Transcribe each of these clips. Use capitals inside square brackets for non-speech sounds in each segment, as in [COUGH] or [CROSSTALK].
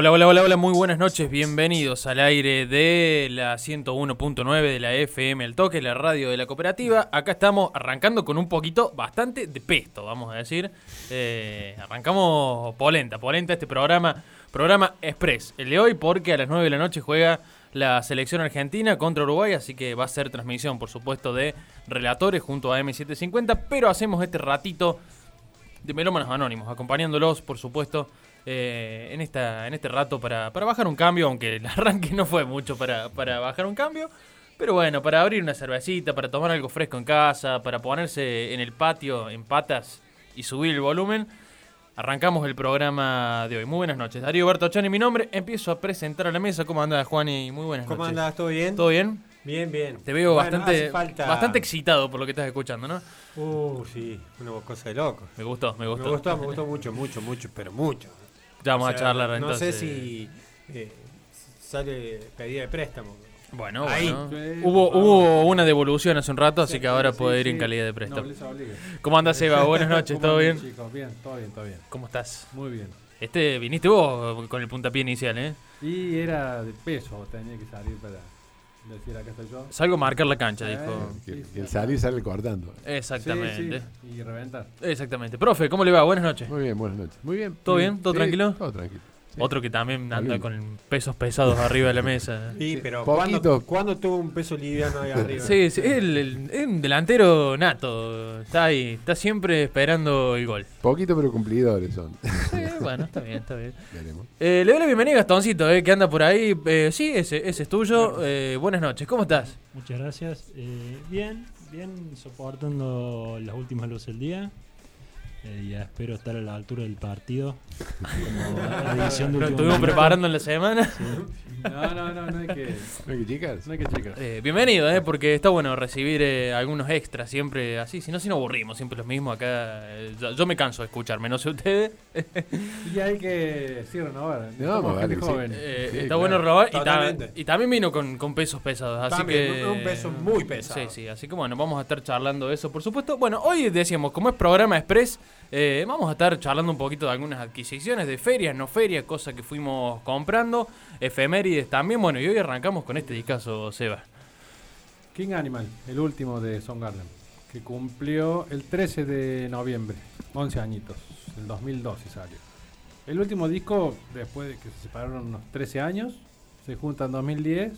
Hola, hola, hola, hola, muy buenas noches, bienvenidos al aire de la 101.9 de la FM El Toque, la radio de la cooperativa. Acá estamos arrancando con un poquito bastante de pesto, vamos a decir. Eh, arrancamos polenta, polenta este programa, programa express, el de hoy, porque a las 9 de la noche juega la selección argentina contra Uruguay, así que va a ser transmisión, por supuesto, de relatores junto a M750, pero hacemos este ratito de melómanos anónimos, acompañándolos, por supuesto, eh, en, esta, en este rato para, para, bajar un cambio, aunque el [LAUGHS] arranque no fue mucho para, para bajar un cambio. Pero bueno, para abrir una cervecita, para tomar algo fresco en casa, para ponerse en el patio en patas y subir el volumen, arrancamos el programa de hoy. Muy buenas noches. Darío Bertochani, mi nombre. Empiezo a presentar a la mesa. ¿Cómo andas, Juan? Y muy buenas ¿Cómo noches. andas? ¿Todo bien? ¿Todo bien? Bien, bien. Te veo Bueno, bastante, bastante excitado por lo que estás escuchando, ¿no? Uh, sí, una cosa de loco. Me gustó, me gustó. Me gustó, me gustó mucho, mucho, mucho, pero mucho. Ya vamos O a charlar No entonces. sé si eh, sale pedida de préstamo. Bueno, Ahí. bueno. Sí, Hubo, hubo una devolución hace un rato, así Sí, que ahora sí, puede ir en calidad de préstamo. ¿Cómo andas, Eva? Buenas noches, ¿Cómo ¿todo bien? chicos? Bien, todo bien, todo bien. ¿Cómo estás? Muy bien. Este, viniste vos con el puntapié inicial, ¿eh? Y era de peso, tenía que salir para decir acá estoy yo. Salgo a marcar la cancha, Eh, dijo. sí, Que, sí, que el sí. salir sale cortando. Exactamente. Sí, sí, y reventar. Exactamente. Profe, ¿cómo le va? Buenas noches. Muy bien, buenas noches. Muy bien. ¿Todo bien? ¿Todo tranquilo? Todo tranquilo. Sí. Otro que también anda Lindo. con pesos pesados arriba de la mesa. [LAUGHS] Sí, pero poquito. ¿cuándo, ¿cuándo tuvo un peso liviano ahí arriba? Sí, sí, el, el- es un delantero nato. Está ahí, está siempre esperando el gol. Poquito pero cumplidores son. Sí, bueno, está bien, está bien. Eh, le doy la bienvenida a Gastoncito, eh, que anda por ahí. Eh, sí, ese, ese es tuyo. Eh, buenas noches, ¿cómo estás? Muchas gracias. Eh, bien, bien, soportando las últimas luces del día. Eh, ya espero estar a la altura del partido. [LAUGHS] Como la edición de Lo estuvimos minuto. preparando en la semana. Sí. No, no, no, no hay que, ¿No hay que chicas? no hay que chicas. Eh, bienvenido, eh, porque está bueno recibir eh, algunos extras siempre así, si no, si no aburrimos, siempre los mismos acá. eh, yo, yo me canso de escucharme, no sé ustedes. [LAUGHS] Y hay que sí, renovar. Estamos más vale gente que sí. joven. Eh, Sí, está claro. bueno robar y, ta- y también vino con, con pesos pesados, así También, que... un peso muy pesado. Sí, sí, así que bueno, vamos a estar charlando de eso, por supuesto. Bueno, hoy decíamos, como es programa express, eh, vamos a estar charlando un poquito de algunas adquisiciones de ferias, no ferias, cosas que fuimos comprando, efemérides también. Bueno, y hoy arrancamos con este discazo, Seba. King Animal, el último de Soundgarden, que cumplió el 13 de noviembre, 11 añitos, el 2012 salió. El último disco, después de que se separaron unos 13 años, se juntan en 2010,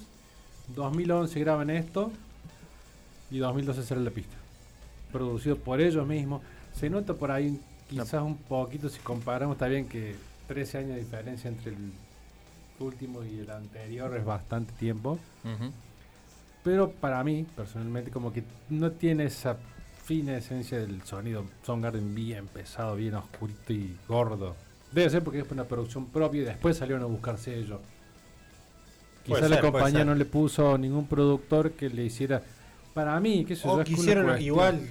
2011 graban esto y 2012 sale la pista. Producido por ellos mismos. Se nota por ahí quizás un poquito, si comparamos, está bien que 13 años de diferencia entre el último y el anterior es bastante tiempo. Pero para mí, personalmente, como que no tiene esa fina esencia del sonido Soundgarden bien pesado, bien oscurito y gordo. Debe ser porque es una producción propia y después salieron a buscar sello. Puede Quizás la compañía no le puso ningún productor que le hiciera. Para mí, que O quisieron igual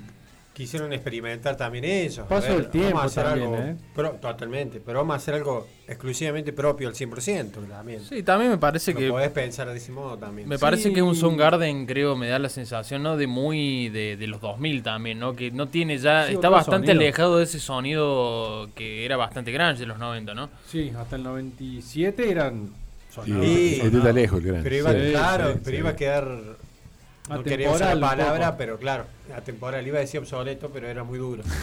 quisieron experimentar también eso. Paso del tiempo también, ¿eh? pro- totalmente, pero vamos a hacer algo exclusivamente propio al 100% también. Sí, también me parece No que podés pensar de ese modo también. Me Sí. parece que es un Soundgarden, creo, me da la sensación, ¿no? De muy de, de los 2000 también, ¿no? Que no tiene ya, Sí, está bastante sonido. alejado de ese sonido que era bastante grande de los 90, ¿no? Sí, hasta el 97 eran Sí, sonados. Sí, está lejos el gran. Pero iba, Sí, claro, sí, pero sí. iba a quedar. No quería usar la palabra, pero claro, atemporal. Iba a decir obsoleto, pero era muy duro. [LAUGHS]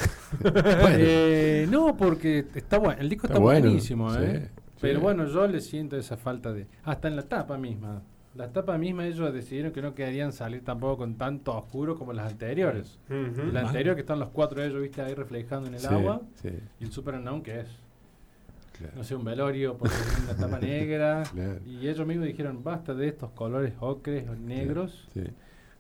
Eh, no, porque está bueno, el disco está, Está bueno, buenísimo, sí, ¿eh? Pero sí. bueno, yo le siento esa falta de... Hasta en la tapa misma. La tapa misma ellos decidieron que no querían salir tampoco con tanto oscuro como las anteriores. Ujú. La anterior que están los cuatro de ellos, viste, ahí reflejando en el Sí, agua. sí, Y el Super Unknown que es, claro. no sé, un velorio porque es una tapa [LAUGHS] negra. Claro. Y ellos mismos dijeron, basta de estos colores ocres o negros. Sí.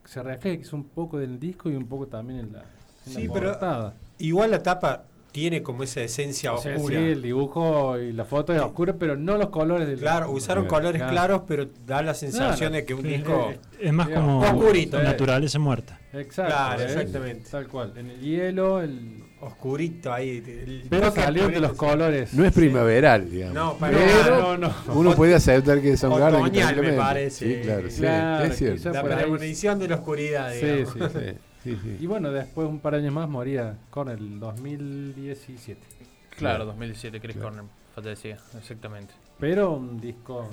Se refleja que es un poco del disco y un poco también en la, en Sí, la pero- portada. Igual la tapa tiene como esa esencia O sea, oscura. sí, el dibujo y la foto es oscura, pero no los colores del Claro, usaron colores Claro. claros, pero da la sensación Claro. de que un Sí, disco. Es más como oscurito. naturaleza muerta. Exacto. Claro, ¿eh? exactamente. Tal cual. En el hielo, el... oscurito ahí. el pero salieron de los colores. No es Sí. primaveral, digamos. No, para pero no, no. Uno puede aceptar que son Garden Otoñal, me parece. Sí, claro, sí, Claro, es cierto. La premonición de la oscuridad, digamos. sí, Sí, sí, sí. Y bueno, después, un par de años más, moría con el 2017. Claro, Claro. 2017, Chris Claro. Corner, falta decía, exactamente. Pero un disco...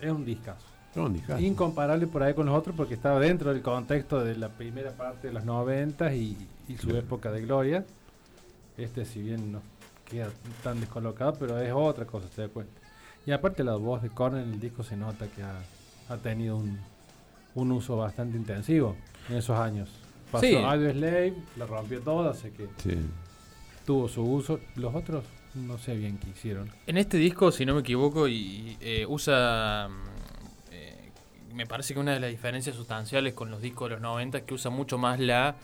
Es un discazo. No. Incomparable por ahí con los otros porque estaba dentro del contexto de la primera parte de los 90 y, y su Claro. época de gloria. Este, si bien no queda tan descolocado, pero es otra cosa, se da cuenta. Y aparte, la voz de Cornell en el disco se nota que ha, ha tenido un, un uso bastante intensivo en esos años. Pasó Sí. Audio Slave, la rompió toda, así que Sí. tuvo su uso. Los otros, no sé bien qué hicieron. En este disco, si no me equivoco, y eh, usa. mm, eh, me parece que una de las diferencias sustanciales con los discos de los 90 es que usa mucho más la.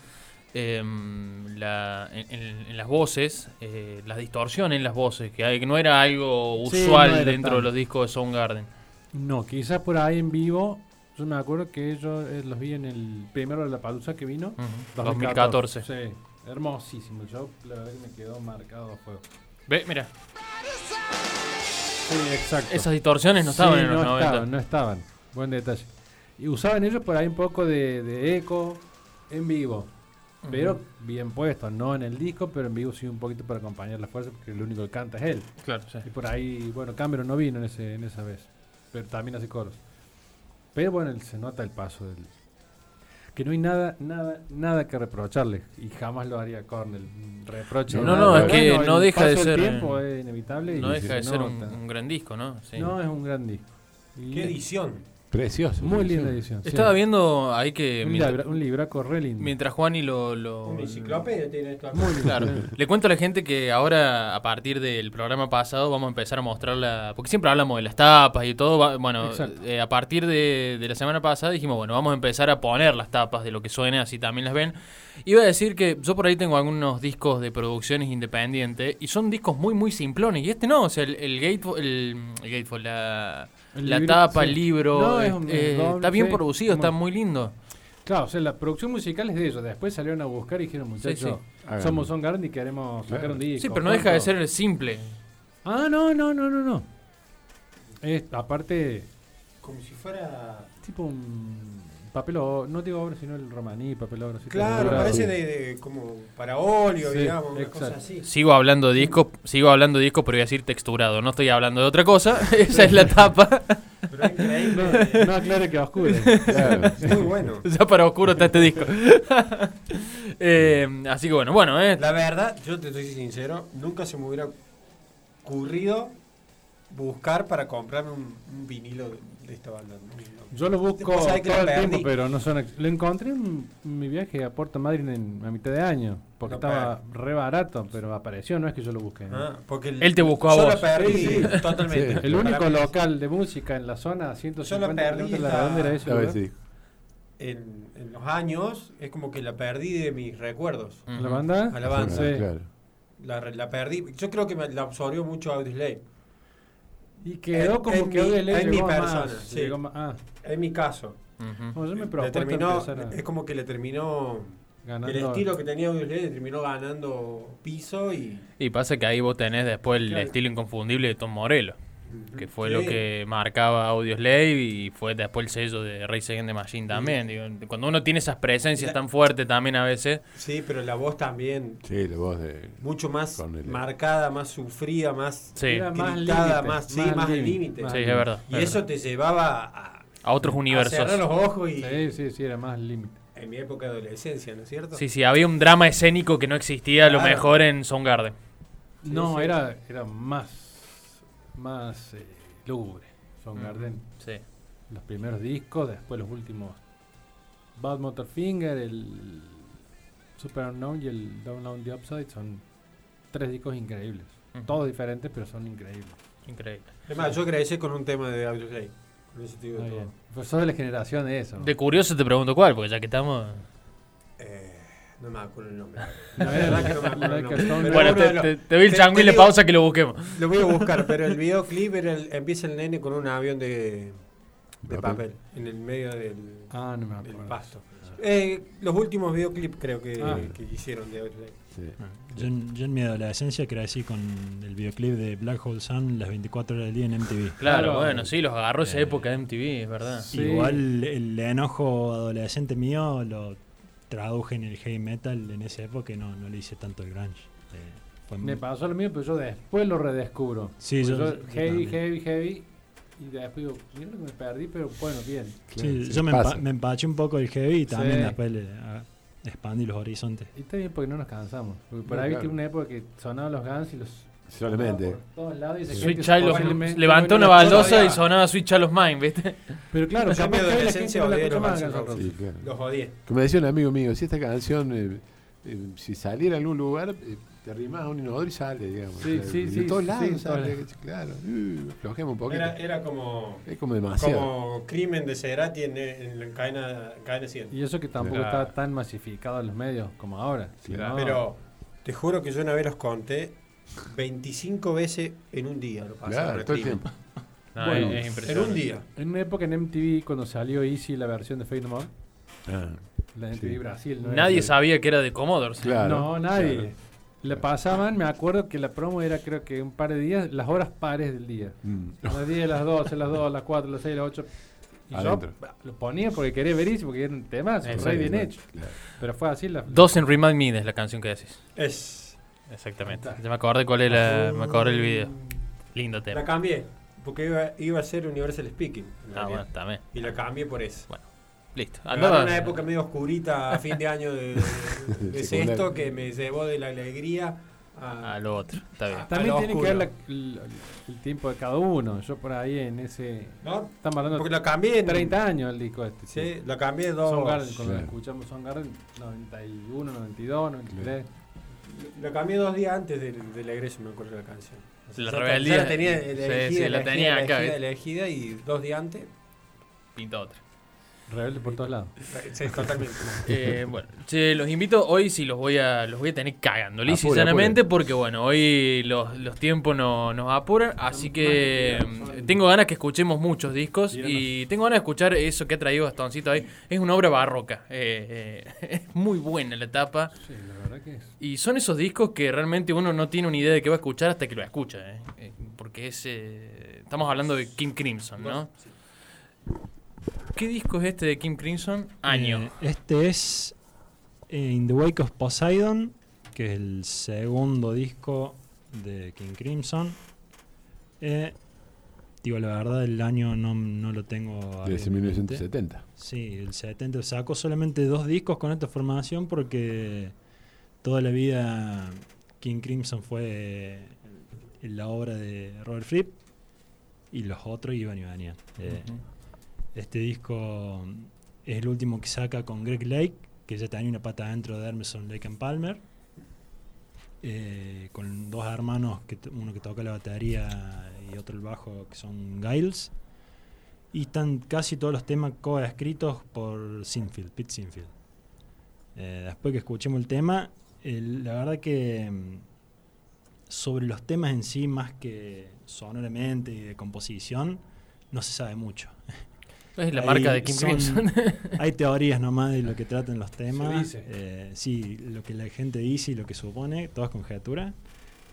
Em, la en, en- las voces, eh, la distorsión en las voces, que, hay- que no era algo Sí, usual no era dentro de los discos de Soundgarden. No, quizás por ahí en vivo. Yo me acuerdo que ellos eh, los vi en el primero de la palusa que vino. Ujú, 2014. Sí, hermosísimo show. La verdad que me quedó marcado a fuego. Ve, mira, Sí, exacto. esas distorsiones no estaban Sí, en los no 90. Estaban, no estaban. Buen detalle. Y usaban ellos por ahí un poco de, de eco en vivo. Pero bien puesto, no en el disco, pero en vivo sí un poquito para acompañar la fuerza, porque el único que canta es él. Claro, sí. Y por ahí, bueno, Cameron no vino en, ese, en esa vez, pero también hace coros. Pero bueno, se nota el paso del... Que no hay nada, nada, nada que reprocharle, y jamás lo haría Cornell. Reproche. No, nada. no, es que Bueno, no deja de ser, tiempo es inevitable. y No deja de ser un, un gran disco, ¿no? Sí. No, es un gran disco. Y Qué edición. Precioso. Muy precioso. linda edición. sí. Estaba viendo ahí que un, mientras, libra- un libraco re lindo. mientras Juani lo, lo- Una enciclopedia tiene esto. Muy lindo. Claro. Le cuento a la gente que ahora, a partir del programa pasado, vamos a empezar a mostrar la. Porque siempre hablamos de las tapas y todo. va- Bueno, eh, a partir de, de la semana pasada dijimos, bueno, vamos a empezar a poner las tapas de lo que suene, así también las ven. Iba a decir que yo por ahí tengo algunos discos de producciones independientes y son discos muy, muy simplones. Y este no, o sea, el, el Gateful, el, el Gateful, la, El la tapa, sí. el libro, No, es un eh, doble, está bien sí, producido, como- está muy lindo. Claro, o sea, la producción musical es de ellos. Después salieron a buscar y dijeron, muchachos, sí. Somos Son Garden y queremos sacar Claro. un disco. Sí, pero no deja de ser simple. Ah, no, no, no, no, no. Es, aparte, Como si fuera. tipo un papel o no digo obra, sino el romaní, papel obra. sí, Claro, parece sí. de, de- como para óleo, Sí, digamos, una cosa así. Sigo hablando de discos, sigo hablando de discos, pero voy a decir texturado. No estoy hablando de otra cosa. [LAUGHS] Esa es la tapa. Pero es increíble. No, no aclare que oscuro. [LAUGHS] Claro. Muy bueno. [LAUGHS] ya para oscuro está este disco. Eh, así que bueno, bueno, eh. La verdad, yo te estoy sincero, nunca se me hubiera ocurrido buscar para comprarme un, un vinilo de, de esta banda. ¿no? Yo lo busco todo el tiempo, pero no son. Lo encontré en mi viaje a Puerto Madryn en, a mitad de año, porque estaba re barato, pero apareció, no es que yo lo busqué. ¿no? Ah, porque el- Él te buscó a yo vos. lo perdí Sí, sí. totalmente. El único local de música en la zona, a Yo 150 lo perdí la la- era ese En, en los años es como que la perdí de mis recuerdos. ¿La banda? A la banda. Sí. Claro. La, la perdí. Yo creo que me la absorbió mucho Audioslave. Y quedó En- como en que mi- hoy le en mi persona, más. sí. más- ah, En mi caso. Bueno, yo me Le terminó, a- es como que le terminó ganando. El estilo que tenía Audioslave terminó ganando piso y. Y pasa que ahí vos tenés después el Claro. estilo inconfundible de Tom Morello, que fue lo que marcaba Audioslave y fue después el sello de Race Against the Machine también. Digo, cuando uno tiene esas presencias La- tan fuertes también a veces, Sí, pero la voz también Sí, la voz de. mucho más Cornelia. marcada, más sufrida, más sí, Era más gritada, límite, más, sí, más más al límite, límite. más sí, es verdad. Y es eso verdad. te llevaba a, a otros a universos. cerrar los ojos y Sí, sí, sí, era más límite. en mi época de adolescencia, ¿no es cierto? Sí, sí, había un drama escénico que no existía a lo mejor en Soundgarden. Sí, no, sí. era era más más eh, lúgubre. Soundgarden, Sí. los primeros discos, después los últimos Bad Motorfinger, el Super Unknown y el Down on the Upside son tres discos increíbles. Todos diferentes, pero son increíbles. Increíble. Además, yo crecí con un tema de Audioslave. Con eso te digo Muy todo. Pues sos de la generación de eso. ¿no? De curioso te pregunto cuál, porque ya que estamos... Eh, no me acuerdo el nombre. No, [LAUGHS] La verdad que no me acuerdo el nombre. Bueno, te, te- te doy el le pausa que lo busquemos. Lo voy a buscar, pero el [LAUGHS] videoclip era el- empieza el nene con un avión de, de Papel. en el medio del, Ah, no me del pasto. Eh, los últimos videoclips creo que, Ah. que hicieron de. Sí. Yo, en- yo en mi adolescencia crecí con el videoclip de Black Hole Sun las 24 horas del día en MTV. Claro, Claro. bueno, sí, los agarró esa Eh, época de MTV, es verdad. Sí. Igual el enojo adolescente mío lo traduje en el heavy metal en esa época no, no le hice tanto el grunge. Eh, fue Me muy- pasó lo mismo, pero yo después lo redescubro. Sí, yo- yo heavy, heavy, heavy. Y después digo, mira lo que me perdí, pero bueno, bien. Sí, yo me, empa- me empaché un poco el heavy y también Sí. después le, a- expandí los horizontes. Y está bien porque no nos cansamos. Porque por No, ahí claro. viste una época que sonaban los Guns y los. Solamente. todos lados y Sweet Child of- levantó una la- baldosa y sonaba Sweet Child of Mine, ¿viste? Pero claro, Yo en capaz que hoy la adolescencia gente no la odié escucha los más Guns N' Guns N' Roses. Sí, claro. Los odié. Como decía un amigo mío, si esta canción, eh, eh, si saliera en algún lugar, eh, te arrimas a un inodoro y sale, digamos. Sí, sí, de sí, todos sí, lados sí, sale, todos claro. Uh, aflojemos un poquito. Era, era como, es como demasiado. como crimen de Cerati en, en, en cadena, cadena 100. Y eso que tampoco Claro. está tan masificado en los medios como ahora. Si Claro. no- Pero te juro que yo una vez los conté 25 veces en un día. Lo pasaron Claro, todo el tiempo. [LAUGHS] No, Bueno, es, es En un día. En una época en MTV, cuando salió Easy la versión de Fade No More, Ah, la de MTV Sí. Brasil. ¿no? Nadie sabía que era de Commodores. Claro. No, nadie. claro. Le pasaban, me acuerdo que la promo era creo que un par de días, las horas pares del día. Mm. Las 10, las 12, las 2, las 4, las 6, las 8. Y Adentro. yo lo ponía porque quería ver Easy, porque era un tema re bien hecho. Claro. Pero fue así la... Doesn't Remind Me es la canción que decís. Es. Exactamente. Ya me acordé cuál es la, me acordé el video. Lindo La tema. cambié. Porque iba, iba a ser Universal Speaking. Ah, realidad. bueno, también. Y la cambié por eso. Listo. Me agarró Andaba. una época medio oscurita a fin de año de, [LAUGHS] de- de sexto que me llevó de la alegría a, A lo otro. Está bien. También a lo tiene que oscuro. ver la- el, el tiempo de cada uno. Yo por ahí en ese... ¿no? Estamos hablando Porque de la cambié en 30 años el disco este. Sí, la cambié dos. Soundgarden, cuando Claro. escuchamos Soundgarden, 91, 92, 93. La cambié dos días antes del, del egreso, me acuerdo de la canción. O sea, La rebeldía. ya la tenía elegida, sí, la elegida, tenía acá, elegida, elegida y dos días antes. Pinta otra. Rebelde por todos lados. Sí, totalmente. [LAUGHS] Eh, bueno, che, los invito, hoy sí los voy a, los voy a tener cagando, Apure, apure. porque bueno, hoy los, los tiempos no, nos apuran, así que mm, tengo ganas que escuchemos muchos discos y tengo ganas de escuchar eso que ha traído Gastoncito ahí. Es una obra barroca, eh, eh, [LAUGHS] es muy buena la etapa Sí, la verdad que es. y son esos discos que realmente uno no tiene una idea de qué va a escuchar hasta que lo escucha, eh, eh, porque es, eh, estamos hablando de Kim Crimson, ¿no? ¿Qué disco es este de Kim Crimson? Año. Eh, este es eh, In the Wake of Poseidon, que es el segundo disco de King Crimson. Eh, digo, la verdad, el año no, no lo tengo. Desde en mente. 1970. Sí, el 70. Sacó solamente dos discos con esta formación porque toda la vida King Crimson fue en la obra de Robert Fripp y los otros iban y venían. Eh. Este disco es el último que saca con Greg Lake, que ya tenía una pata dentro de Emerson, Lake and Palmer. eh, con dos hermanos, que uno que toca la batería y otro el bajo, que son Giles. Y están casi todos los temas coescritos por Sinfield, Pete Sinfield. Eh, después que escuchemos el tema, la verdad que mm, sobre los temas en sí, más que sonoramente y de composición, no se sabe mucho. Es la marca de Kim son- Crimson. [LAUGHS] Hay teorías nomás de lo que tratan los temas. dice. Eh, sí, lo que la gente dice y lo que supone, todas conjeturas.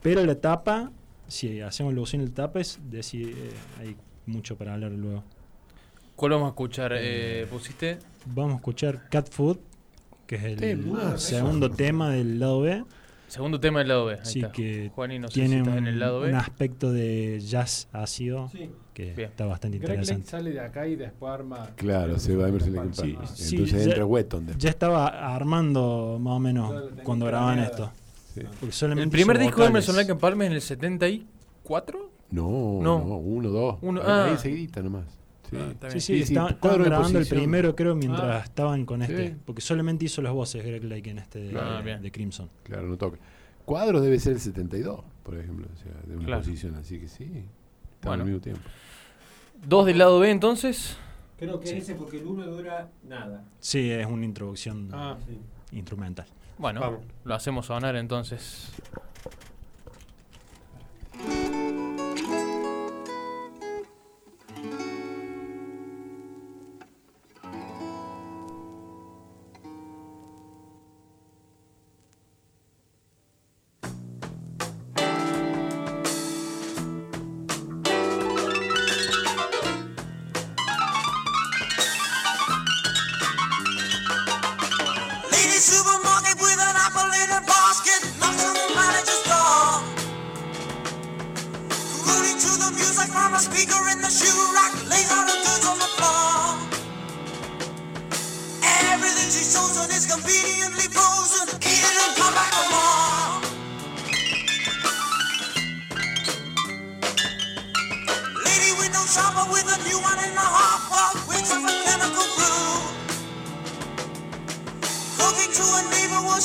Pero la tapa, si hacemos alusión al tapa, es decir, eh, hay mucho para hablar luego. ¿Cuál vamos a escuchar? Eh, ¿Pusiste? Vamos a escuchar Cat Food, que es el segundo tema del lado B. Segundo tema del lado B. Ahí Sí, está. que Juani, no sé si Tiene un, en el lado B. un aspecto de jazz ácido Sí. Que Bien. está bastante Greg Lake interesante. sale de acá y después arma. Claro, se va a Emerson Lake Sí, sí, Entonces ya- entra Wetton después. Ya estaba armando más o menos cuando grababan esto. Sí. El primer disco de. Emerson Lake and Palmer es en el 74. No, No. no, uno, dos. Uno- Ahí ah. enseguidita nomás. Sí. Ah, Sí, sí, Sí, estaban, grabando el primero, creo, mientras Ah. estaban con este. Sí. Porque solamente hizo las voces Greg Lake en este de, Ah, de Crimson. Claro, no toca. Cuadros debe ser el 72, por ejemplo, o sea, de una Claro. posición, así que sí. Está Bueno. al mismo tiempo. Dos del lado B entonces. Creo que Sí. es ese porque el uno dura nada. Sí, es una introducción Ah, Sí. instrumental. Bueno, Vamos. lo hacemos sonar entonces.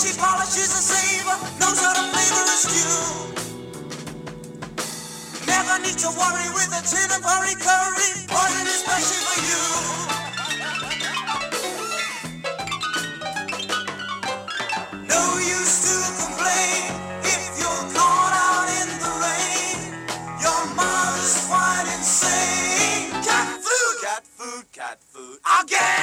She polishes a saver, knows how to flavor a stew. Never need to worry with a tin of hurry curry, poison especially for you. No use to complain if you're caught out in the rain. Your mother's quite insane. Cat food, cat food, cat food again. No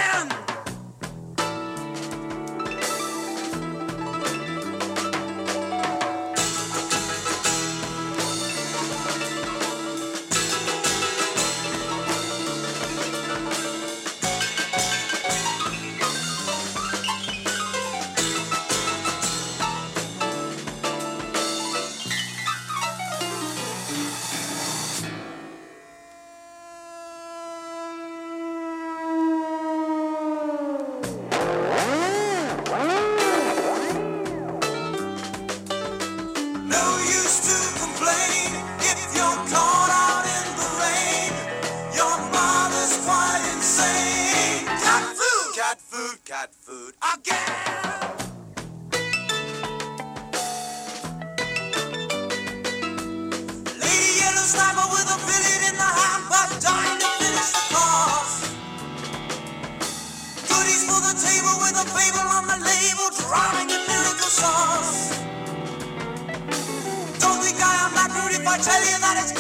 tell you that it's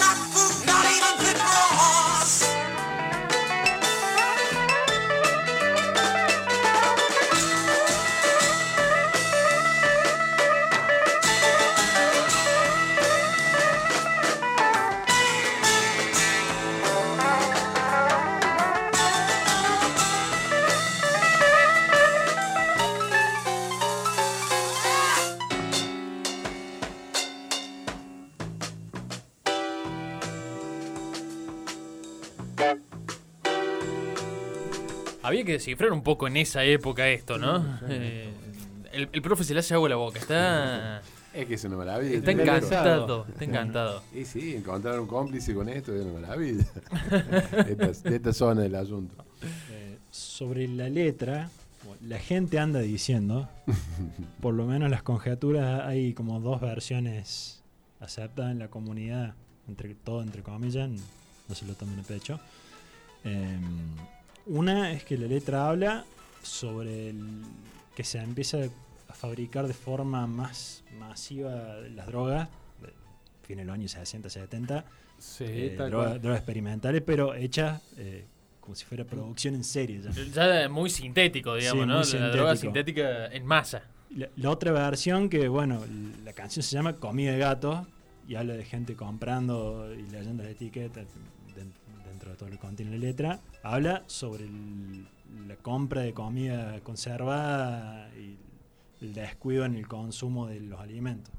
que descifrar un poco en esa época esto, ¿no? Eh, el, el profe se le hace agua a la boca. Está, Es que es una maravilla. está encantado. Está encantado. Y sí, encontrar un cómplice con esto es una maravilla. de, [LAUGHS] esta, de esta zona del asunto. Eh, sobre la letra, la gente anda diciendo, [LAUGHS] por lo menos las conjeturas, hay como dos versiones aceptadas en la comunidad, entre todo entre comillas, no se lo tomen a pecho. Eh, una es que la letra habla sobre el- que se empieza a fabricar de forma más masiva las drogas, de fin de los años 60, 70, Sí, eh, drogas experimentales, pero hechas eh, como si fuera producción en serie ya. Ya muy sintético, digamos, Sí, ¿no? muy La droga sintética en masa. La, la otra versión que, bueno, la canción se llama Comida de Gato y habla de gente comprando y leyendo las etiquetas todo lo que contiene la letra. Habla sobre el- la compra de comida conservada y el descuido en el consumo de los alimentos.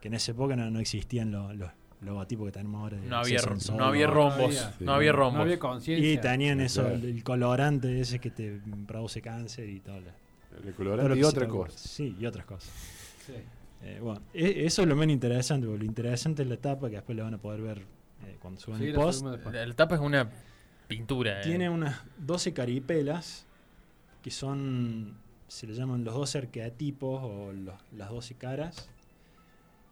Que en esa época no, no existían los, los logotipos que tenemos ahora. de No había, Sol. no había no rombos. había. No había Sí. rombos. No había conciencia. Y tenían Sí, eso, claro. el, colorante ese que te produce cáncer y todo. lo- El todo lo colorante y se otra te- cosa. Sí, y otras cosas. Sí. Eh, bueno, e- eso es lo menos interesante, porque lo interesante es la tapa que después le van a poder ver cuando suban Sí, el post. La, la tapa es una pintura. eh. Tiene unas 12 caripelas que son, se le llaman los 12 arquetipos o los- las 12 caras,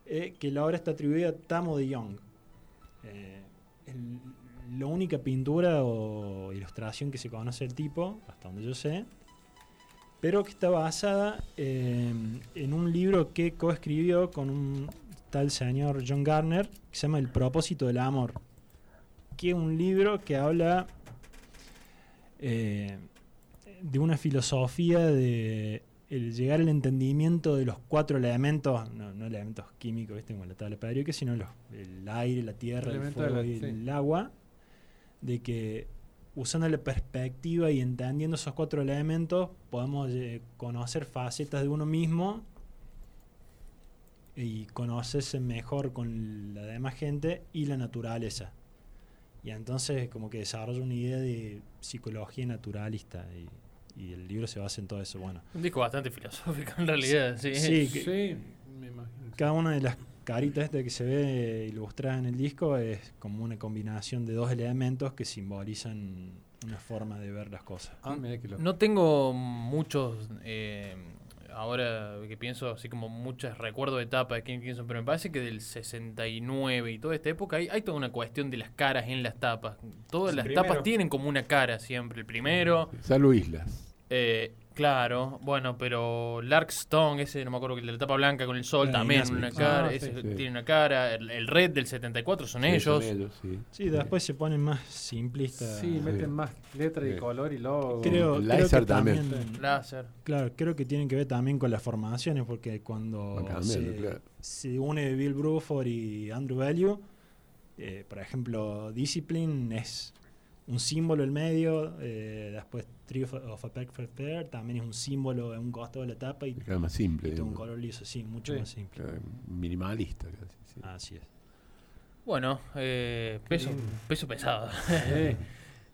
eh, que la obra está atribuida a Tamo de Young. Eh, el- la única pintura o ilustración que se conoce del tipo, hasta donde yo sé, pero que está basada eh, en un libro que coescribió con un tal señor John Garner, que se llama El propósito del amor, que es un libro que habla eh, de una filosofía de el llegar al entendimiento de los cuatro elementos, no, no elementos químicos, ¿viste? como la tabla periódica, sino los, el aire, la tierra, el fuego la- y sí. el agua, de que usando la perspectiva y entendiendo esos cuatro elementos podemos eh, conocer facetas de uno mismo y conocerse mejor con la demás gente y la naturaleza. Y entonces como que desarrolla una idea de psicología naturalista y, y el libro se basa en todo eso. Bueno, Un disco bastante filosófico en realidad. Sí. Sí, Sí, que- me imagino. cada una de las caritas este que se ve ilustrada en el disco es como una combinación de dos elementos que simbolizan una forma de ver las cosas. Ah, mira que lo. No tengo muchos. eh, ahora que pienso, así como muchos recuerdos de etapa de King Crimson, pero me parece que del 69 y toda esta época hay, hay toda una cuestión de las caras en las tapas. Todas El las primero. tapas tienen como una cara siempre. El primero, Salvo Islas. eh, claro, bueno, pero Larkstone, ese no me acuerdo que el de la tapa blanca con el sol Ah, también, una Ah, cara, sí. ese Sí. tiene una cara. El, el Red del 74 son Sí, ellos. son ellos, sí. Sí, después se ponen más simplistas. Sí, meten Sí. más letra y Sí. color y logo. Creo, creo que también. también, Láser. claro, creo que tienen que ver también con las formaciones, porque cuando Van cambiando, se, claro. se une Bill Bruford y Andrew Value, eh, por ejemplo, Discipline es un símbolo en medio, eh, después Tree of, of a Perfect Pair también es un símbolo en un costado de la tapa y, Queda más simple. y tiene un color liso, sí, mucho Sí. más simple. Minimalista casi. sí. Así es. Bueno, eh, peso, peso pesado. Sí. [LAUGHS]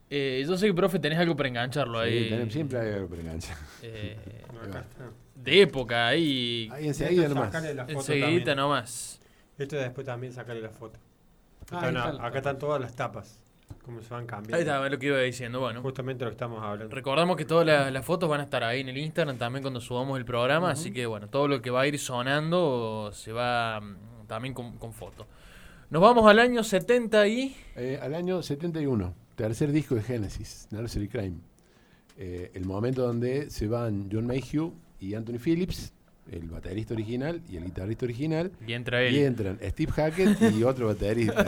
Eh, yo sé que, profe, tenés algo para engancharlo Sí, ahí. tenemos- siempre hay algo para enganchar. eh, [LAUGHS] Acá está. de época ahí. Ahí enseguida nomás. sacale la foto Enseguidita también. nomás. Esto después también sacarle la foto. Ah, Acá, no, están todas las tapas. Cómo se van cambiando. Ahí está lo que iba diciendo. Bueno, Justamente lo que estamos hablando. recordamos que todas las, las fotos van a estar ahí en el Instagram también cuando subamos el programa. Así que, bueno, todo lo que va a ir sonando se va mm, también con, con foto. Nos vamos al año 70 y. Eh, al año 71, tercer disco de Genesis, Nursery Crime. Eh, el momento donde se van John Mayhew y Anthony Phillips, el baterista original y el guitarrista original, Y entra él. y entran Steve Hackett y [LAUGHS] otro baterista.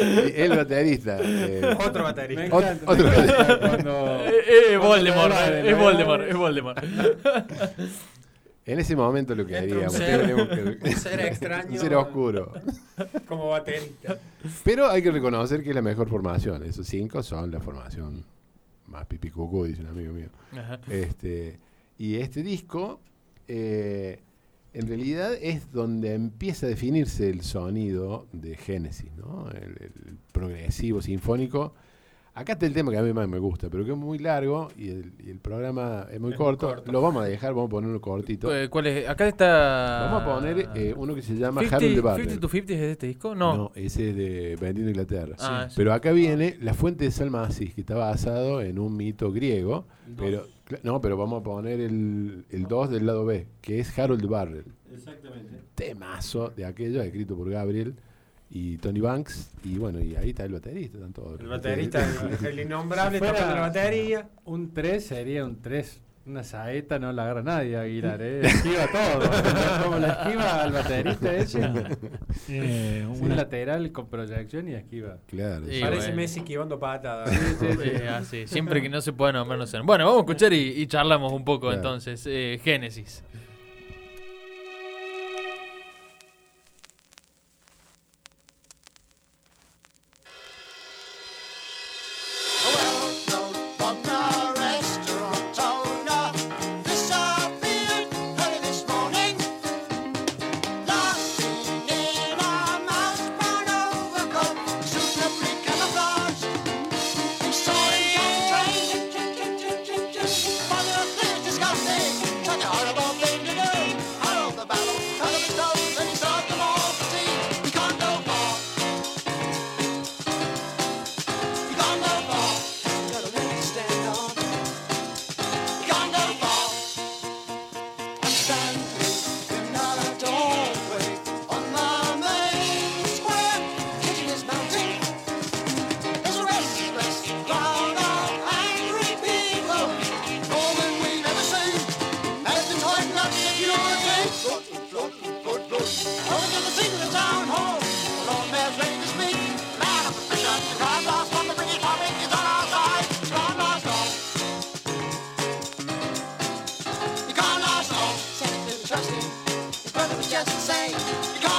Y [LAUGHS] el baterista. eh, Otro baterista. Me encanta, otro me baterista. cuando- [LAUGHS] Eh, eh, Voldemort, es Voldemort, es Voldemort. En ese momento lo que un ser- que- un ser extraño. un ser oscuro. Como baterista. Pero hay que reconocer que es la mejor formación. Esos cinco son la formación más pipicucu, dice un amigo mío. Ajá. Este, y este disco, eh, en realidad, es donde empieza a definirse el sonido de Génesis, ¿no? El, el progresivo sinfónico. Acá está el tema que a mí más me gusta, pero que es muy largo y el, y el programa es muy Es corto. corto. Lo vamos a dejar, vamos a ponerlo cortito. Eh, ¿Cuál es? Acá está. Vamos a poner eh, uno que se llama 50, Harold the 50 Barrel. to 50 es de este disco? No. ese es de Benedicto Inglaterra. Ah, sí. Pero acá viene la fuente de Salmacis, que está basado en un mito griego. Pero, no, pero vamos a poner el 2 del lado B, que es Harold Barrel. Exactamente. Temazo de aquello, escrito por Gabriel y Tony Banks. Y bueno, y ahí está el baterista, están todos. El baterista, [LAUGHS] el, el innombrable Si fuera- la batería. Un 3 sería un 3 Una saeta no la agarra nadie, Aguilar, ¿eh? [LAUGHS] Esquiva todo. Como la esquiva al baterista ese. [LAUGHS] Eh, Un lateral con proyección y esquiva. Claro. Sí, Parece bueno. Messi esquivando patadas. Eh, [LAUGHS] así, siempre que no se pueda nombrar, no sé. Bueno, vamos a escuchar y, y charlamos un poco Claro. entonces. Eh, Génesis. just the same.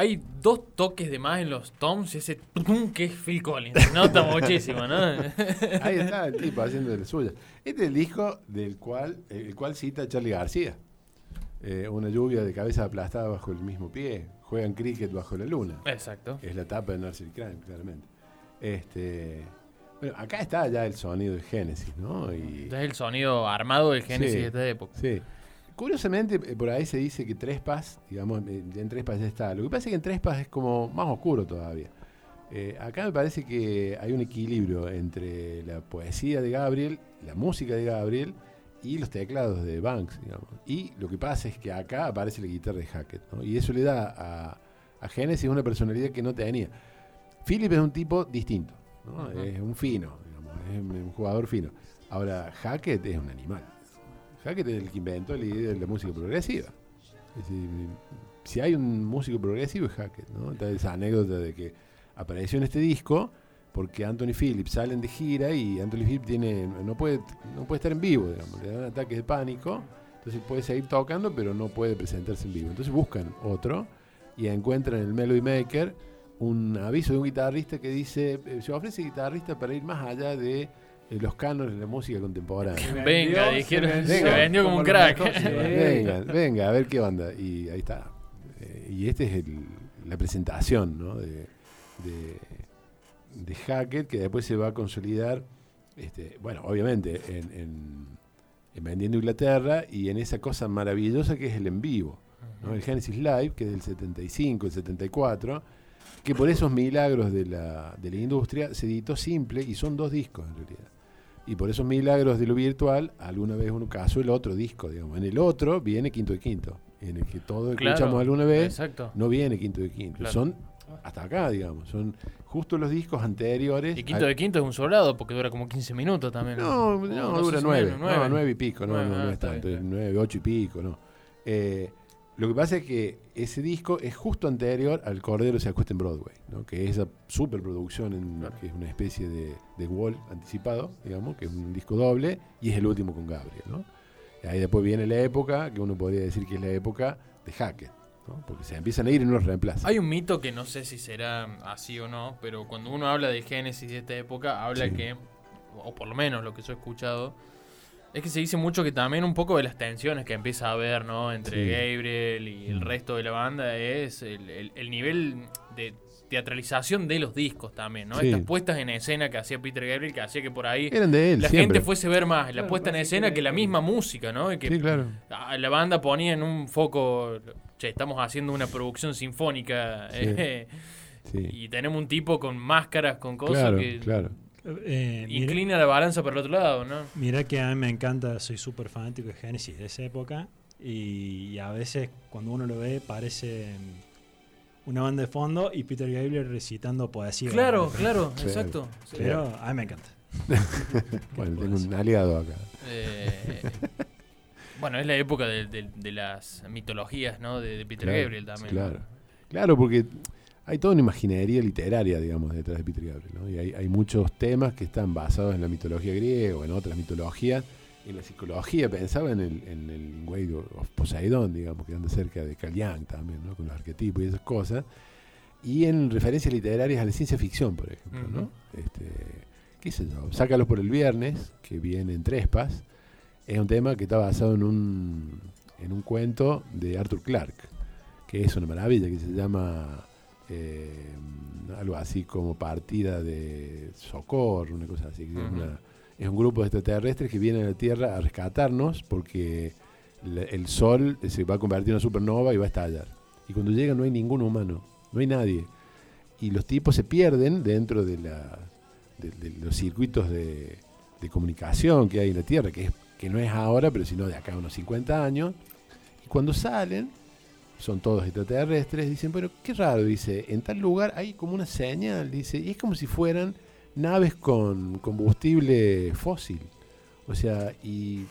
Hay dos toques de más en los toms, ese tum que es Phil Collins. Se nota muchísimo, ¿no? [LAUGHS] Ahí está el tipo haciendo de la suya. Este es el disco del cual, el cual cita Charlie García. Eh, una lluvia de cabeza aplastada bajo el mismo pie. Juegan cricket bajo la luna. Exacto. Es la tapa de Nursery Crime, claramente. Este, bueno, acá está ya el sonido de Génesis, ¿no? Y, Es el sonido armado del Génesis Sí. de esta época. Sí. Curiosamente, eh, por ahí se dice que Trespas, digamos, en Trespas ya está. Lo que pasa es que en Trespas es como más oscuro todavía. Eh, acá me parece que hay un equilibrio entre la poesía de Gabriel, la música de Gabriel y los teclados de Banks, digamos. Y lo que pasa es que acá aparece la guitarra de Hackett, ¿no? Y eso le da a, a Genesis una personalidad que no tenía. Philip es un tipo distinto. Es un fino, digamos, es un jugador fino. Ahora, Hackett es un animal. Hackett es el que inventó la idea de la música progresiva. Si hay un músico progresivo es Hackett, ¿no? Está esa anécdota de que apareció en este disco porque Anthony Phillips salen de gira y Anthony Phillips tiene, no, puede, no puede estar en vivo, digamos, le dan ataques de pánico, entonces puede seguir tocando pero no puede presentarse en vivo. Entonces buscan otro y encuentran en el Melody Maker un aviso de un guitarrista que dice, eh, se ofrece guitarrista para ir más allá de los cánones de la música contemporánea. Venga, dijeron, se se vendió, vendió como un crack. mejor. [LAUGHS] Venga, venga, a ver qué onda. Y ahí está. Eh, y esta es el- la presentación ¿no? de, de, de Hackett, que después se va a consolidar, este, bueno, obviamente, en, en- en Vendiendo Inglaterra y en esa cosa maravillosa que es el en vivo. ¿no? El Genesis Live, que es del 75, el 74, que por esos milagros de la, de la industria se editó simple y son dos discos en realidad. Y por esos milagros de lo virtual, alguna vez uno casó el otro disco, digamos. En el otro viene quinto de quinto, en el que todo Claro, escuchamos alguna vez, Exacto. no viene quinto de quinto. Claro. Son hasta acá, digamos. Son justo los discos anteriores. Y quinto de quinto es un sobrado porque dura como 15 minutos también. no, no, sé dura nueve. menos, No, nueve y pico, no, Nueve, no, no ah, es tanto. Nueve, ocho y pico, no. Eh, lo que pasa es que ese disco es justo anterior al Cordero se acuesta en Broadway, ¿no? que es esa superproducción en, Claro. que es una especie de, de wall anticipado, digamos, que es un disco doble y es el último con Gabriel. ¿no? Y ahí después viene la época, que uno podría decir que es la época de Hackett, ¿no? porque se empiezan a ir y no los reemplazan. Hay un mito que no sé si será así o no, pero cuando uno habla de Génesis de esta época, habla Sí. que, o por lo menos lo que yo he escuchado, es que se dice mucho que también un poco de las tensiones que empieza a haber, ¿no? Entre Sí. Gabriel y el Mm. resto de la banda es el, el- el nivel de teatralización de los discos también, ¿no? Sí. Estas puestas en escena que hacía Peter Gabriel, que hacía que por ahí Eran de él, la siempre. gente fuese a ver más la Claro, puesta en escena que la misma música, ¿no? Y que Sí, claro. a- la banda ponía en un foco, che, estamos haciendo una producción sinfónica Sí. eh, Sí. y tenemos un tipo con máscaras, con cosas Claro, que Eh, mira, inclina la balanza para el otro lado, ¿no? mira que a mí me encanta, soy súper fanático de Genesis de esa época y, a veces cuando uno lo ve parece mm, una banda de fondo y Peter Gabriel recitando poesía. Claro, claro, Sí. exacto. Sí. Pero a mí me encanta. [LAUGHS] Bueno, tengo un aliado acá. Eh, bueno, es la época de, de- de las mitologías, ¿no? De, de Peter Claro, Gabriel también. Claro, claro, porque hay toda una imaginería literaria, digamos, detrás de Peter Gabriel. ¿no? Y hay, hay muchos temas que están basados en la mitología griega o en otras mitologías. En la psicología pensaba en el, en el Way of Poseidon, digamos, que anda cerca de Carl Jung también, ¿no? con los arquetipos y esas cosas. Y en referencias literarias a la ciencia ficción, por ejemplo. ¿no? Este, ¿Qué sé yo? Sácalos por el viernes, que viene en Trespas. Es un tema que está basado en un, en un cuento de Arthur Clarke que es una maravilla, que se llama eh, algo así como partida de socorro, una cosa así. que es, Ujú. una- es un grupo de extraterrestres que vienen a la Tierra a rescatarnos porque la- el Sol se va a convertir en una supernova y va a estallar. Y cuando llegan no hay ningún humano, no hay nadie. Y los tipos se pierden dentro de, la, de, de los circuitos de, de comunicación que hay en la Tierra, que, es, que no es ahora, pero sino de acá a unos 50 años. Y cuando salen, son todos extraterrestres, dicen, bueno, qué raro, dice, en tal lugar hay como una señal, dice, y es como si fueran naves con combustible fósil. O sea, y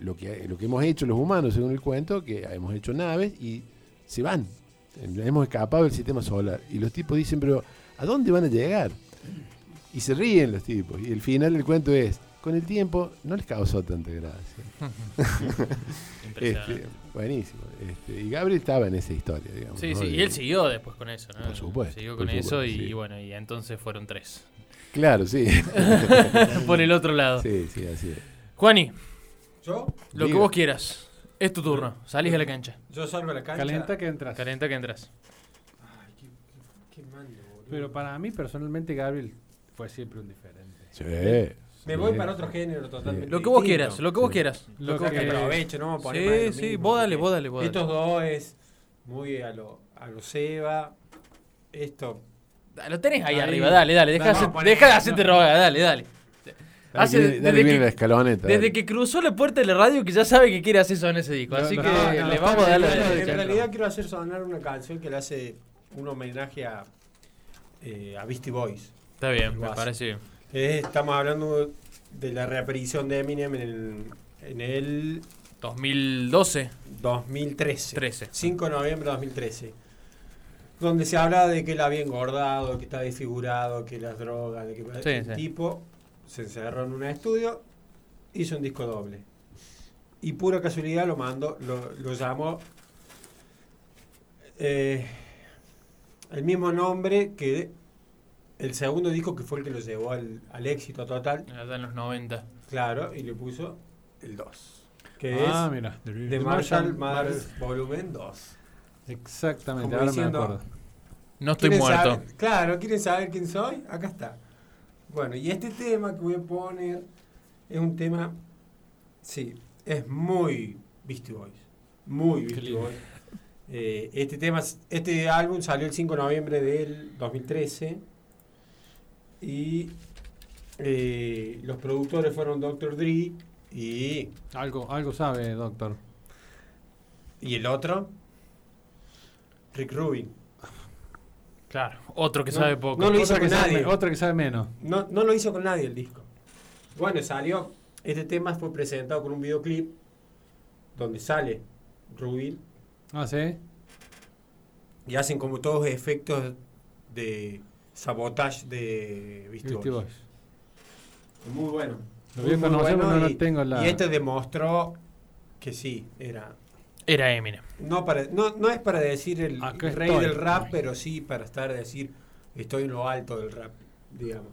lo que, lo que hemos hecho los humanos, según el cuento, que hemos hecho naves y se van. Hemos escapado del sistema solar. Y los tipos dicen, pero ¿a dónde van a llegar? Y se ríen los tipos. Y el final del cuento es, con el tiempo no les causó tanta gracia. Impresionante. [LAUGHS] Este, buenísimo. Este, y Gabriel estaba en esa historia, digamos. Sí, ¿no? sí, De- y él siguió después con eso, ¿no? Por supuesto, Siguió con eso y, sí. bueno, y entonces fueron tres. Claro, sí. [LAUGHS] Por el otro lado. sí, sí, así es. Juani, Yo, lo que vos quieras. Es tu turno. Salís a la cancha. yo salgo a la cancha. Calenta que entras. Calenta que entras. Ay, qué, qué mando, boludo. Pero para mí, personalmente, Gabriel fue siempre un diferente. Sí, Me voy para otro género totalmente. Lo que vos distinto. quieras, lo que vos quieras. Lo Lo que que- aprovecho, no Sí, sí, mismo, vos dale, vos dale, vos dale. Estos dos es muy a lo, a lo Seba. Esto. Lo tenés ahí, Ahí. arriba, dale, dale. Deja, de hacerte rogar, dale, dale. Dale, Hace- dale, desde, viene la que, escaloneta. desde dale. que cruzó la puerta de la radio que ya sabe que quiere hacer eso en ese disco. No, Así no, que no, le vamos a no, no, en realidad quiero hacer sonar una canción que le hace un homenaje a, eh, a Beastie Boys. Está bien, me hace. parece bien. Eh, estamos hablando de la reaparición de Eminem en el, en el 2012, 2013. 13. 5 de noviembre de 2013. Donde se habla de que él había engordado, que está desfigurado, que las drogas, de que Sí, el sí. tipo se encerró en un estudio, hizo un disco doble. Y pura casualidad lo mandó, lo, lo llamó eh, el mismo nombre que el segundo disco que fue el que lo llevó al, al éxito total, Allá en los 90. claro, y le puso el 2. Que Ah, es mira. The Marshall Marshall Mathers Volumen 2. Exactamente, Como ahora diciendo, me acuerdo. No estoy ¿Quieren muerto. saber- claro, ¿quieren saber quién soy? Acá está. Bueno, y este tema que voy a poner es un tema, sí, es muy Beastie Boys. Muy Beastie. Boys. Eh, este tema, este álbum salió el 5 de noviembre del 2013 y eh, los productores fueron Dr. Dre y, Algo, algo sabe, doctor. y el otro, Rick Rubin. Claro, otro que No, sabe poco. no lo hizo con sabe, nadie. otra que sabe menos. No, no lo hizo con nadie el disco. Bueno, salió. Este tema fue presentado con un videoclip donde sale Rubin Ah, ¿sí? y hacen como todos efectos de sabotage de Beastie Beastie Boys. Boys. Muy bueno. Lo Muy, muy bueno no y, tengo la- y este demostró que sí, era. Era Eminem. No, para, no, no es para decir el Acá rey estoy. del rap, pero sí para estar a decir estoy en lo alto del rap, digamos.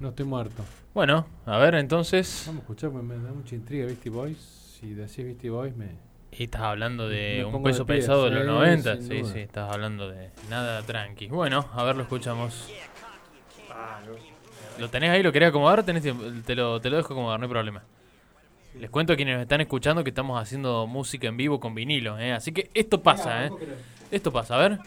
No estoy muerto. Bueno, a ver entonces. Vamos a escuchar, porque me da mucha intriga Beastie Boys. Si decís Beastie Boys, me... Y estás hablando de Me un peso de pie, pesado de los sí, 90. sin Sí, duda. sí, estás hablando de nada tranqui. Bueno, a ver, lo escuchamos. ¿Lo tenés ahí? ¿Lo querés acomodar? Tenés tiempo? te, lo, te lo dejo acomodar, no hay problema. Les cuento a quienes nos están escuchando que estamos haciendo música en vivo con vinilo, ¿eh? Así que esto pasa, ¿eh? Esto pasa, a ver.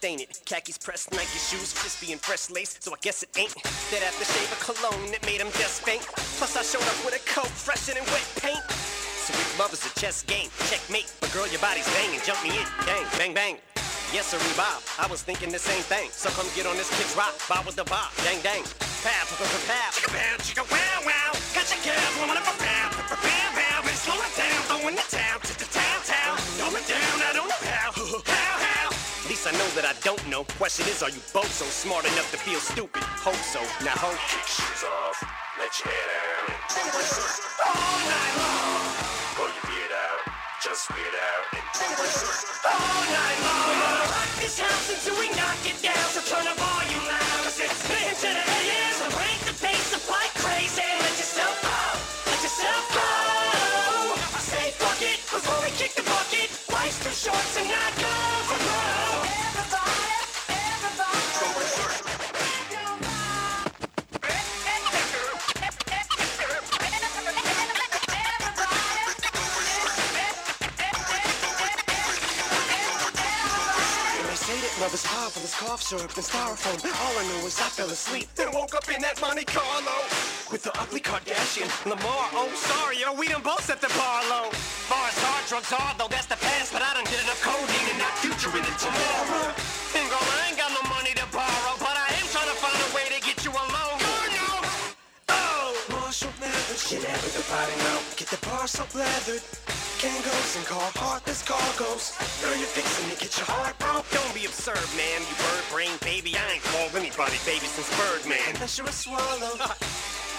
That ain't it? Khakis pressed, Nike shoes, crispy and fresh lace, so I guess it ain't that aftershave of cologne that made him just faint. Plus I showed up with a coat fresher than wet paint. So if love is a chess game, checkmate. But girl, your body's banging, jump me in, bang, bang, bang. Yes, sir, Bob. I was thinking the same thing. So come get on this kid's rock, bob with the bob, dang, dang. Pow, pow, pow, pow. Chicka, pow, chicka, wow, wow. Got your girls woman up a pow, pow, pow, pow. Slow it down, throwing the town don't know. Question is, are you both so smart enough to feel stupid? Hope so. Now hope. Shoes off, let your hair down. All night long, Pull your beard out, just weird out. all night long. We're gonna rock this house until we knock it down. So turn the volume loud. Cause it's spin to the syrup and styrofoam. All I know is I fell asleep, then woke up in that Monte Carlo with the ugly Kardashian, Lamar. Oh, sorry, yo, we done both set the bar low. Far as hard drugs are, though that's the past, but I done did enough codeine and not future in it tomorrow. And girl, I ain't got no money to borrow, but I am trying to find a way to get you alone. Oh, Marshall Mathers, get out with the now. Get the bar so leathered. Kangos and car heartless cargoes. Girl, you're fixing to get your heart broke. Don't be absurd, man. You bird brain baby. I ain't called anybody baby since Birdman. Unless you're a swallow.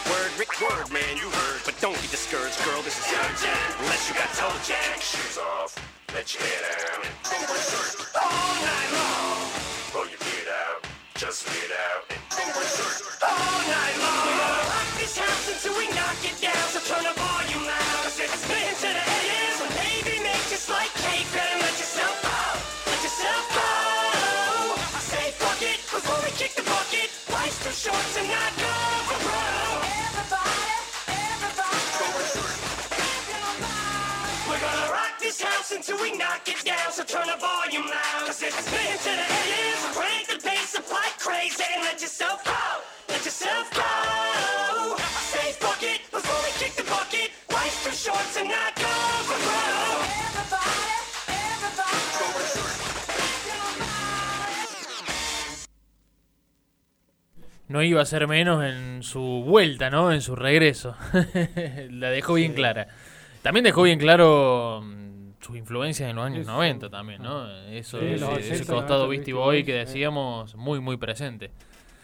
word, Rick, word, man, you heard. But don't be discouraged, girl. This is urgent. Unless you got toe jack. Shoes off, let your hair down. All night long. Pull your beard out, just weird out. all night long. We're gonna rock this house until we knock it down. So turn the No iba a ser menos en su vuelta, ¿no? En su regreso. [LAUGHS] La dejó bien clara. También dejó bien claro mm, sus influencias en los años Eso. 90 también, ¿no? Eso, Sí, ese, los ese 80, costado 90, Beastie Boy que eh. decíamos muy, muy presente.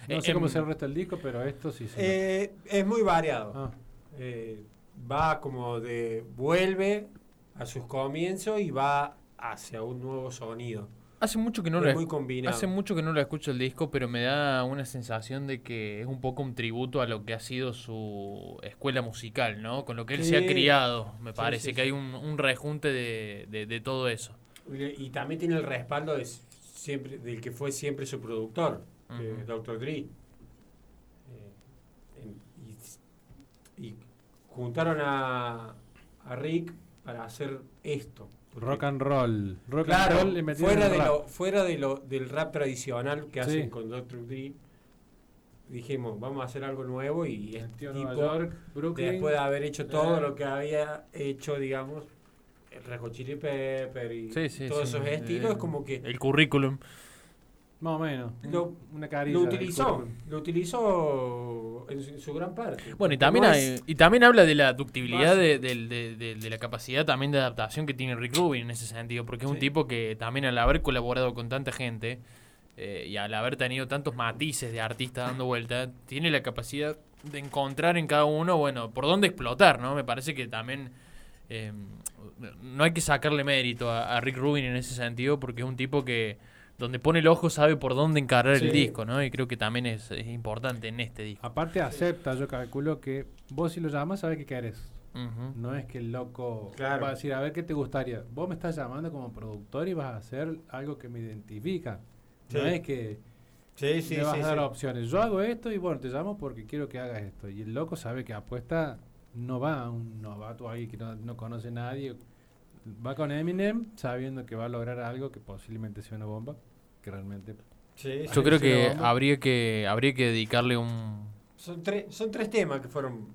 No Eh, sé cómo em, será el resto del disco, pero esto sí se Eh, es muy variado. Ah, Eh, va como de. vuelve a sus comienzos y va hacia un nuevo sonido. Hace mucho que no es lo muy combinado. Hace mucho que no lo escucho el disco, pero me da una sensación de que es un poco un tributo a lo que ha sido su escuela musical, ¿no? Con lo que él se ha criado, me Sí, parece sí, que hay un, un rejunte de, de- de todo eso. Y, también tiene el respaldo de siempre, del que fue siempre su productor, Ujú. es Dr. Dre. Eh, y, y juntaron a, a Rick para hacer esto. Rock and roll. Rock Claro, and roll fuera, el de lo, fuera de lo, del rap tradicional que Sí. hacen con Dr. Dre, dijimos, vamos a hacer algo nuevo y este Metió tipo, Nueva York, Brooklyn. después de haber hecho todo Eh. lo que había hecho, digamos, el Hot Chili Pepper y Sí, sí, todos esos estilos, Eh, como que El currículum. Más o menos. Lo- una utilizó, lo utilizó en su, en su gran parte. Bueno, y también, hay- y también habla de la ductibilidad de, del- de- de- de la capacidad también de adaptación que tiene Rick Rubin en ese sentido, porque es un tipo que también al haber colaborado con tanta gente eh, y al haber tenido tantos matices de artista dando vuelta, tiene la capacidad de encontrar en cada uno, bueno, por dónde explotar, ¿no? Me parece que también eh, no hay que sacarle mérito a, a Rick Rubin en ese sentido, porque es un tipo que donde pone el ojo sabe por dónde encarar el Sí. disco, ¿no? Y creo que también es, es importante en este disco. Aparte acepta, yo calculo que vos si lo llamas sabes qué querés. No es que el loco Claro. va a decir, a ver qué te gustaría. Vos me estás llamando como productor y vas a hacer algo que me identifica. No es que Sí, sí, me vas sí, a dar sí. opciones. Yo hago esto y bueno, te llamo porque quiero que hagas esto. Y el loco sabe que apuesta no va a un novato ahí que no, no conoce a nadie. Va con Eminem sabiendo que va a lograr algo que posiblemente sea una bomba. Que realmente... Sí, Yo sí. Creo que habría que habría que dedicarle un Son, tres son tres temas que fueron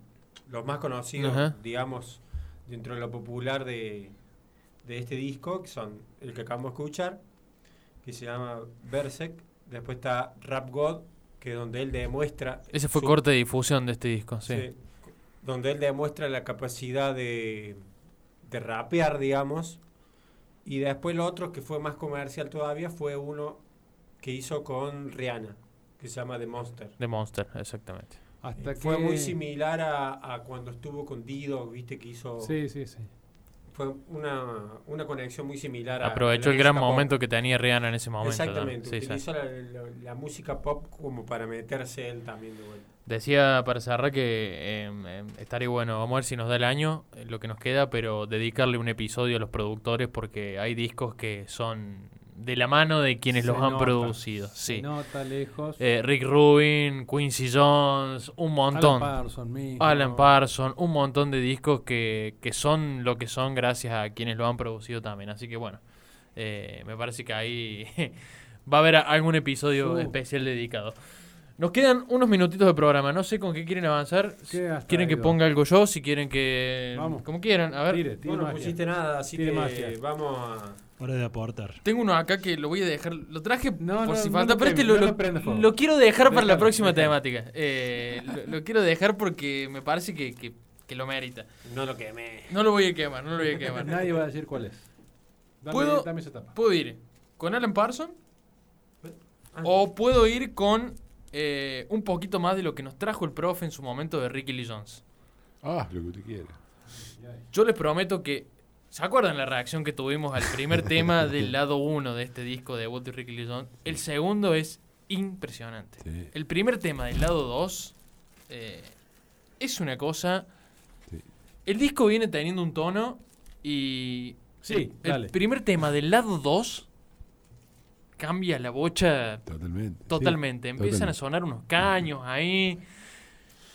los más conocidos, Ajá. digamos, dentro de lo popular de, de este disco, que son el que acabamos de escuchar, que se llama Berserk. Después está Rap God, que es donde él demuestra... ese fue su- corte de difusión de este disco, sí. sí, donde él demuestra la capacidad de, de rapear, digamos. Y después lo otro, que fue más comercial todavía, fue uno que hizo con Rihanna, que se llama The Monster. De Monster, exactamente. Hasta Eh, Fue que- muy similar a, a cuando estuvo con Dido, viste que hizo. Sí, sí, sí. Fue una, una conexión muy similar. Aprovechó a el gran pop. momento que tenía Rihanna en ese momento. Exactamente, sí. utilizó la, la- la música pop como para meterse él también de vuelta. Decía para cerrar que eh, eh, estaría bueno, vamos a ver si nos da el año, eh, lo que nos queda, pero dedicarle un episodio a los productores porque hay discos que son de la mano de quienes Se los han nota, producido. Se Sí. nota lejos. Eh, Rick Rubin, Quincy Jones, un montón. Alan Parsons mismo. Alan un montón de discos que, que son lo que son gracias a quienes lo han producido también. Así que bueno, eh, me parece que ahí [LAUGHS] va a haber algún episodio Uh. especial dedicado. Nos quedan unos minutitos de programa, no sé con qué quieren avanzar. Si ¿Qué hasta quieren que ponga algo yo, si quieren que... Vamos. Como quieran, a ver. Tire, tire Vos no pusiste nada, así Tire que magia. vamos a. Hora de aportar. Tengo uno acá que lo voy a dejar. Lo traje No, por no, si no falta, lo pero este lo, no lo- lo quiero dejar para la próxima temática. Eh, lo, lo quiero dejar porque me parece que, que- que lo merita. No lo quemé. No lo voy a quemar, no lo voy a quemar. Nadie va a decir cuál es. Dame, ¿Puedo? dame esa tapa. Puedo ir con Alan Parsons Ah. o puedo ir con eh, un poquito más de lo que nos trajo el profe en su momento de Ricky Lee Jones. Ah, lo que usted quiera. Yo les prometo que. ¿Se acuerdan la reacción que tuvimos al primer [LAUGHS] tema del lado 1 de este disco de de Ricky Lee Jones? El segundo es impresionante. Sí. El primer tema del lado 2 es una cosa. Sí. El disco viene teniendo un tono y. Sí, el, el dale. primer tema del lado 2 cambia la bocha Totalmente. totalmente. sí, Empiezan a sonar unos caños ahí.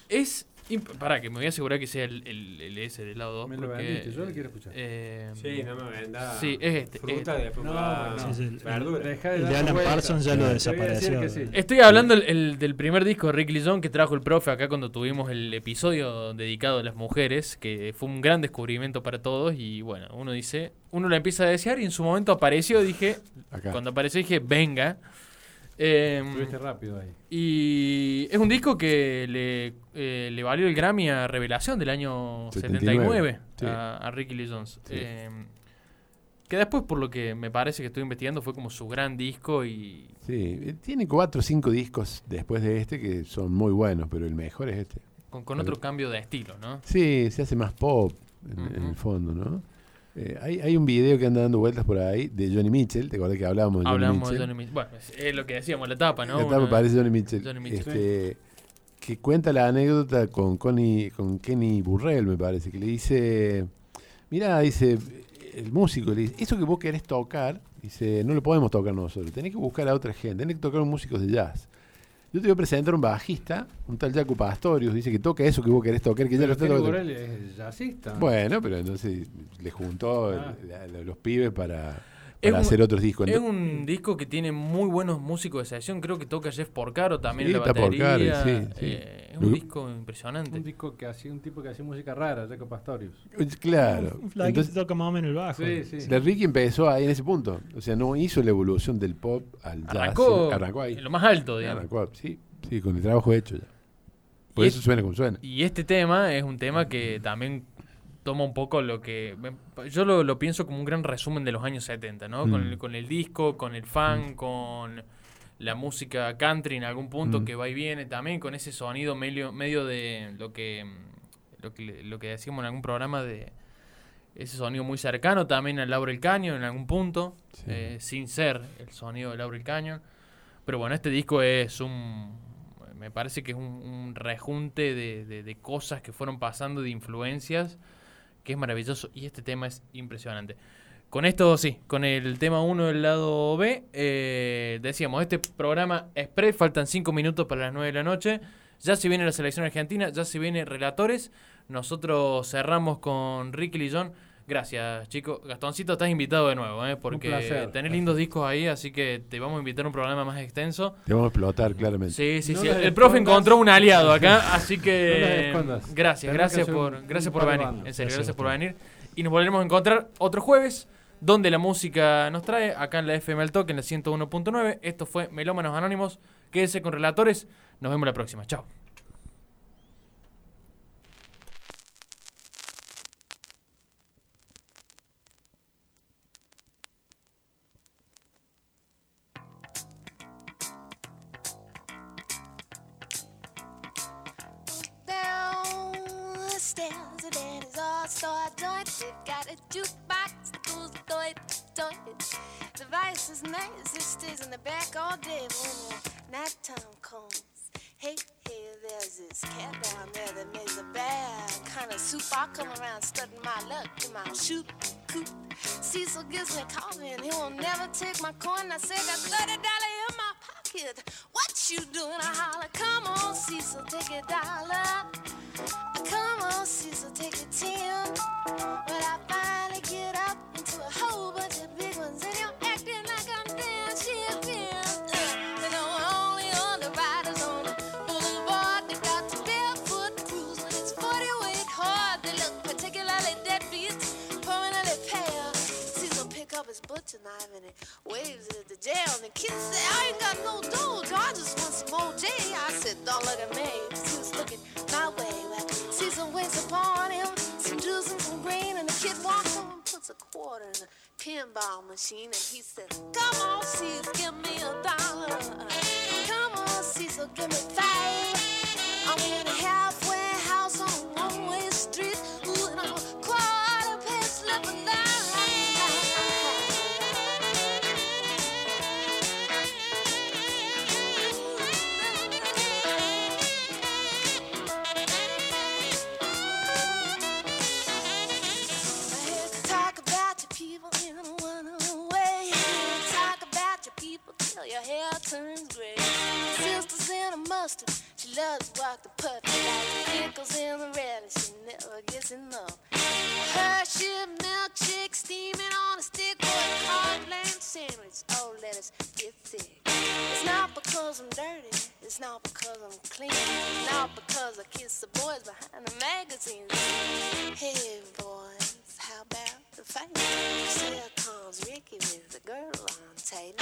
Es. Imp- Pará, que me voy a asegurar que sea el, el, el ese del lado 2. Me lo vendiste, yo lo quiero escuchar. Eh, Sí, no me vendas. Sí, es este, Fruta es de No, no. Sí, sí, el- verdura. Deja de El de Alan. Parsons ya lo desapareció. sí. Estoy hablando el, el- del primer disco de Rick Lizón que trajo el profe acá cuando tuvimos el episodio dedicado a las mujeres, que fue un gran descubrimiento para todos y bueno, uno dice, uno la empieza a desear y en su momento apareció, dije, Acá. cuando apareció dije, venga. Eh, Estuviste rápido ahí. y es un disco que le, eh, le valió el Grammy a Revelación del año 79, 79, sí. a, a Ricky Lee Jones. Sí. Eh, que después, por lo que me parece que estoy investigando, fue como su gran disco y Sí, eh, tiene cuatro o cinco discos después de este que son muy buenos, pero el mejor es este. con, con otro cambio de estilo, ¿no? Sí, se hace más pop en, en Ujú. el fondo, ¿no? Eh, hay, hay un video que anda dando vueltas por ahí de Johnny Mitchell, ¿te acuerdas que hablábamos de Johnny Mitchell? de Johnny Mitchell. Bueno, es, lo que decíamos, la tapa, ¿no? La tapa Una- parece Johnny Mitchell. Johnny Mitchell. Este, Que cuenta la anécdota con, Connie, con Kenny Burrell, me parece, que le dice, mira, dice, el músico, le dice, eso que vos querés tocar, dice, no lo podemos tocar nosotros, tenés que buscar a otra gente, tenés que tocar con músicos de jazz. Yo te voy a presentar un bajista, un tal Jaco Pastorius, dice que toca eso que vos querés tocar, que ya lo está tocando. Burrell es jazzista. Bueno, pero entonces le juntó Ah. la- los pibes para, para un- hacer otros discos. Es un disco que tiene muy buenos músicos de sesión. Creo que toca Jeff Porcaro también Sí, en la está batería. Porcaro, sí, sí. Eh, es un disco impresionante. Un disco que hacía un tipo que hacía música rara, Jaco Pastorius. Claro. Un flaquito Entonces, toca más o menos el bajo. Sí, sí. la Ricky empezó ahí en ese punto. O sea, no hizo la evolución del pop al jazz. Arrancó, arrancó ahí. en lo más alto, digamos. Arrancó, sí, sí, con el trabajo hecho ya. Por Y eso es- suena como suena. Y este tema es un tema que también toma un poco lo que... Yo lo, lo pienso como un gran resumen de los años 70, ¿no? Con, Mm. el, con el disco, con el fan, con la música country en algún punto Mm. que va y viene también, con ese sonido medio, medio de lo que, lo que lo que decíamos en algún programa de ese sonido muy cercano también al Laurel Canyon en algún punto, Sí. eh, sin ser el sonido de Laurel Canyon. Pero bueno, este disco es un. Me parece que es un, un rejunte de, de- de cosas que fueron pasando, de influencias, que es maravilloso. Y este tema es impresionante. Con esto, sí, con el tema 1 del lado B, eh, decíamos, este programa express, faltan 5 minutos para las 9 de la noche. Ya se viene la selección argentina, ya se viene relatores. Nosotros cerramos con Ricky Lillón. Gracias, chicos. Gastoncito, estás invitado de nuevo, ¿eh? porque placer. tenés lindos discos ahí, así que te vamos a invitar a un programa más extenso. Te vamos a explotar, claramente. Sí, sí, No sí. El profe encontró un aliado acá, [LAUGHS] así que escondas. gracias, Tenés gracias por, un- gracias un por venir. En serio, Gracias por venir. Y nos volveremos a encontrar otro jueves, donde la música nos trae, acá en la FM El Toque, en la 101.9. Esto fue Melómanos Anónimos. Quédese con relatores. Nos vemos la próxima. Chao. All star joint. They got a jukebox that goes doit doit. The vice is nice, it stays in the back all day when the nighttime comes. Hey, hey, there's this cat down there that makes a bad kind of soup. I come around studying my luck in my shoot coop. Cecil gives me coffee and he will never take my coin. I say got thirty dollar in my pocket. What you doing? I holler, come on, Cecil, take a dollar. Come on, Cecil, take a ten. But I knife and waves at the jail. And the kid say, I ain't got no dough, I just want some OJ. I said, don't look at me, 'cause he was looking my way. Well, Cecil waits upon him, some juice and some green, and the kid walks on and puts a quarter in a pinball machine, and he says, Come on, Cecil, give me a dollar. Come on, Cecil, give me five. I'm in a mustard, she loves to walk the puppy like pickles in the relish. She never gets enough. Hershey milkshake steaming on a stick or a cornbland sandwich. Oh, let us get thick. It's not because I'm dirty, it's not because I'm clean, it's not because I kiss the boys behind the magazines. Hey, boys, how about the famous? Here comes Ricky with the girl on tape.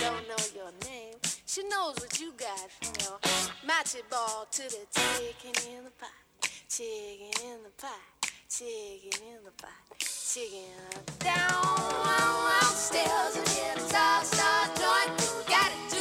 Don't know your name. She knows what you got from your matcha ball to the chicken in the pot. Chicken in the pot. Chicken in the pot. Chicken down. Downstairs and get a star joint. Got it.